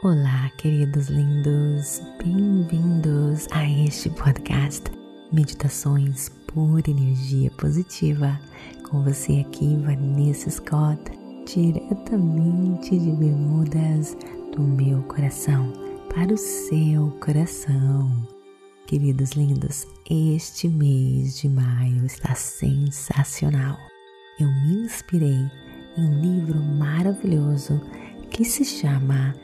Olá, queridos lindos, bem-vindos a este podcast Meditações por Energia Positiva. Com você aqui, Vanessa Scott, diretamente de Bermudas, do meu coração para o seu coração. Queridos lindos, este mês de maio está sensacional. Eu me inspirei em um livro maravilhoso que se chama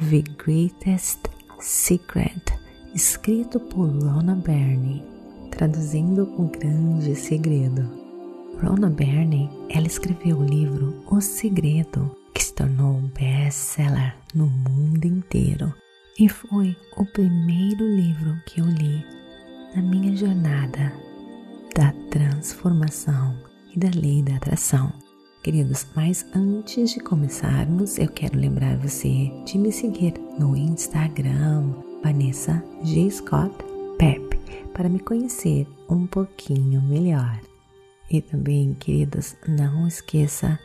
The Greatest Secret, escrito por Rona Byrne, traduzindo O Grande Segredo. Rona Byrne, ela escreveu o livro O Segredo, que se tornou best-seller no mundo inteiro e foi o primeiro livro que eu li na minha jornada da transformação e da lei da atração. Queridos, mas antes de começarmos, eu quero lembrar você de me seguir no Instagram, Vanessa G. Scott Pep, para me conhecer um pouquinho melhor. E também, queridos, não esqueça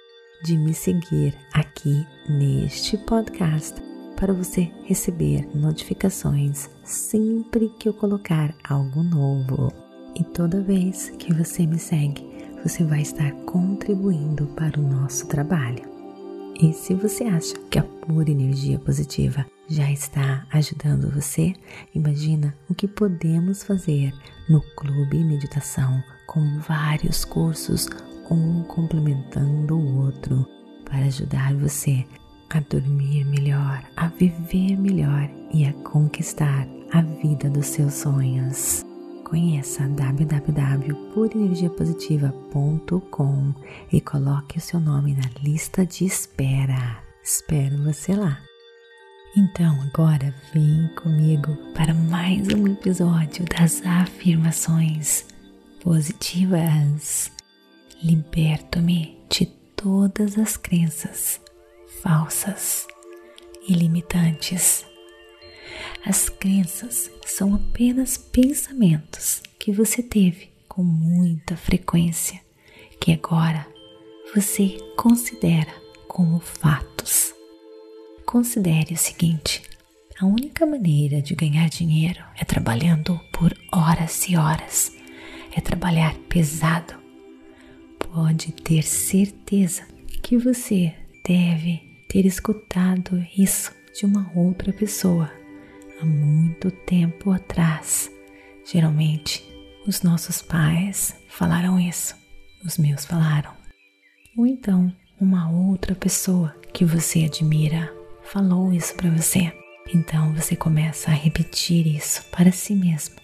de me seguir aqui neste podcast para você receber notificações sempre que eu colocar algo novo. E toda vez que você me segue, você vai estar contribuindo para o nosso trabalho. E se você acha que a pura energia positiva já está ajudando você, imagina o que podemos fazer no Clube Meditação com vários cursos, um complementando o outro, para ajudar você a dormir melhor, a viver melhor e a conquistar a vida dos seus sonhos. Conheça www.purenergiapositiva.com e coloque o seu nome na lista de espera. Espero você lá. Então, agora vem comigo para mais um episódio das afirmações positivas. Liberto-me de todas as crenças falsas e limitantes as crenças são apenas pensamentos que você teve com muita frequência, que agora você considera como fatos. Considere o seguinte: a única maneira de ganhar dinheiro é trabalhando por horas e horas, é trabalhar pesado. Pode ter certeza que você deve ter escutado isso de uma outra pessoa há muito tempo atrás. Geralmente, os nossos pais falaram isso, os meus falaram. Ou então, uma outra pessoa que você admira falou isso para você. Então você começa a repetir isso para si mesmo.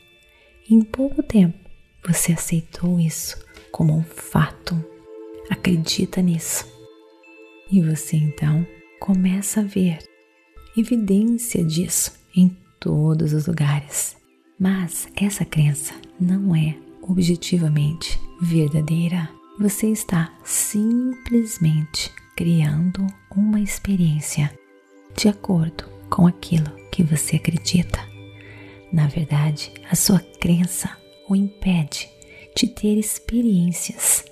E em pouco tempo você aceitou isso como um fato. Acredita nisso. E você então começa a ver evidência disso em todos os lugares. Mas essa crença não é objetivamente verdadeira. Você está simplesmente criando uma experiência de acordo com aquilo que você acredita. Na verdade, a sua crença o impede de ter experiências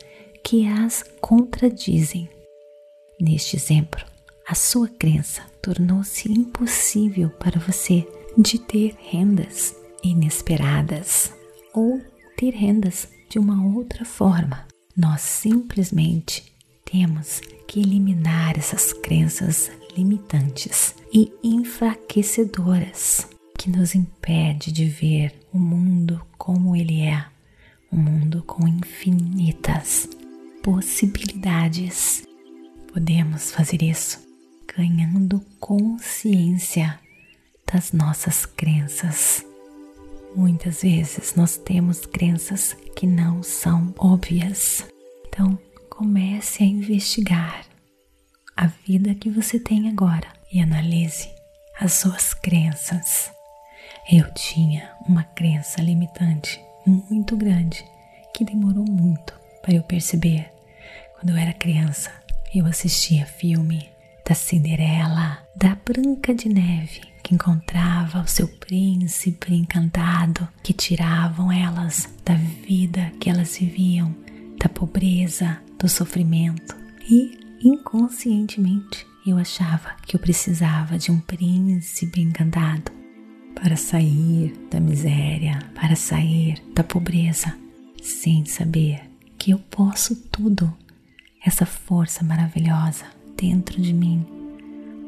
que as contradizem. Neste exemplo, a sua crença tornou-se impossível para você de ter rendas inesperadas ou ter rendas de uma outra forma. Nós simplesmente temos que eliminar essas crenças limitantes e enfraquecedoras que nos impede de ver o mundo como ele é, um mundo com infinitas possibilidades. Podemos fazer isso ganhando consciência das nossas crenças. Muitas vezes nós temos crenças que não são óbvias. Então, comece a investigar a vida que você tem agora e analise as suas crenças. Eu tinha uma crença limitante muito grande que demorou muito para eu perceber. Quando eu era criança, eu assistia filme da Cinderela, da Branca de Neve que encontrava o seu príncipe encantado, que tiravam elas da vida que elas viviam, da pobreza, do sofrimento. E inconscientemente eu achava que eu precisava de um príncipe encantado para sair da miséria, para sair da pobreza, sem saber que eu posso tudo. Essa força maravilhosa dentro de mim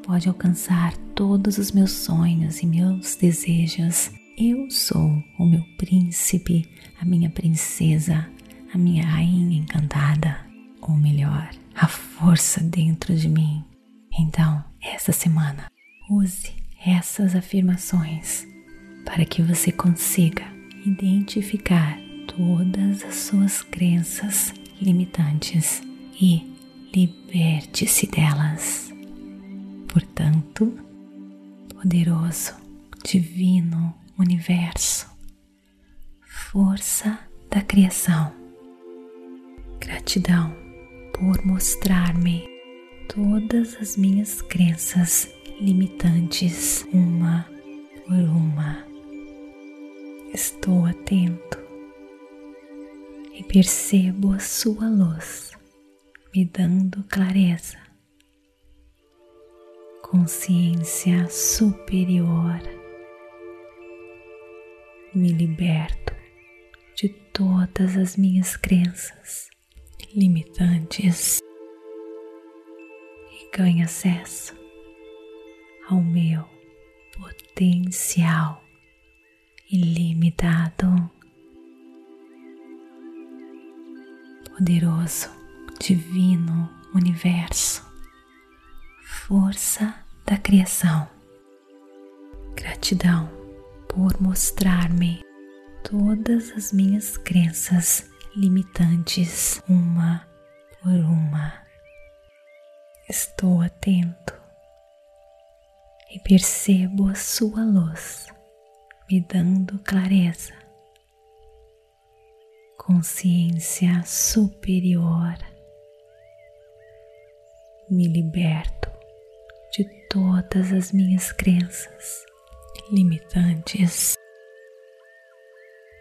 pode alcançar todos os meus sonhos e meus desejos. Eu sou o meu príncipe, a minha princesa, a minha rainha encantada, ou melhor, a força dentro de mim. Então, essa semana, use essas afirmações para que você consiga identificar todas as suas crenças limitantes e liberte-se delas. Portanto, poderoso, divino universo, força da criação, gratidão por mostrar-me todas as minhas crenças limitantes, uma por uma. Estou atento e percebo a sua luz me dando clareza, consciência superior. Me liberto de todas as minhas crenças limitantes e ganho acesso ao meu potencial ilimitado, poderoso, divino universo, força da criação. Gratidão por mostrar-me todas as minhas crenças limitantes, uma por uma. Estou atento e percebo a sua luz me dando clareza, consciência superior. Me liberto de todas as minhas crenças limitantes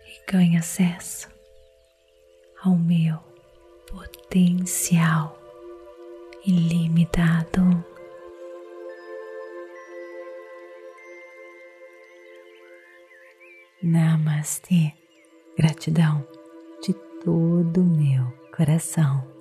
e ganho acesso ao meu potencial ilimitado. Namastê. Gratidão de todo o meu coração.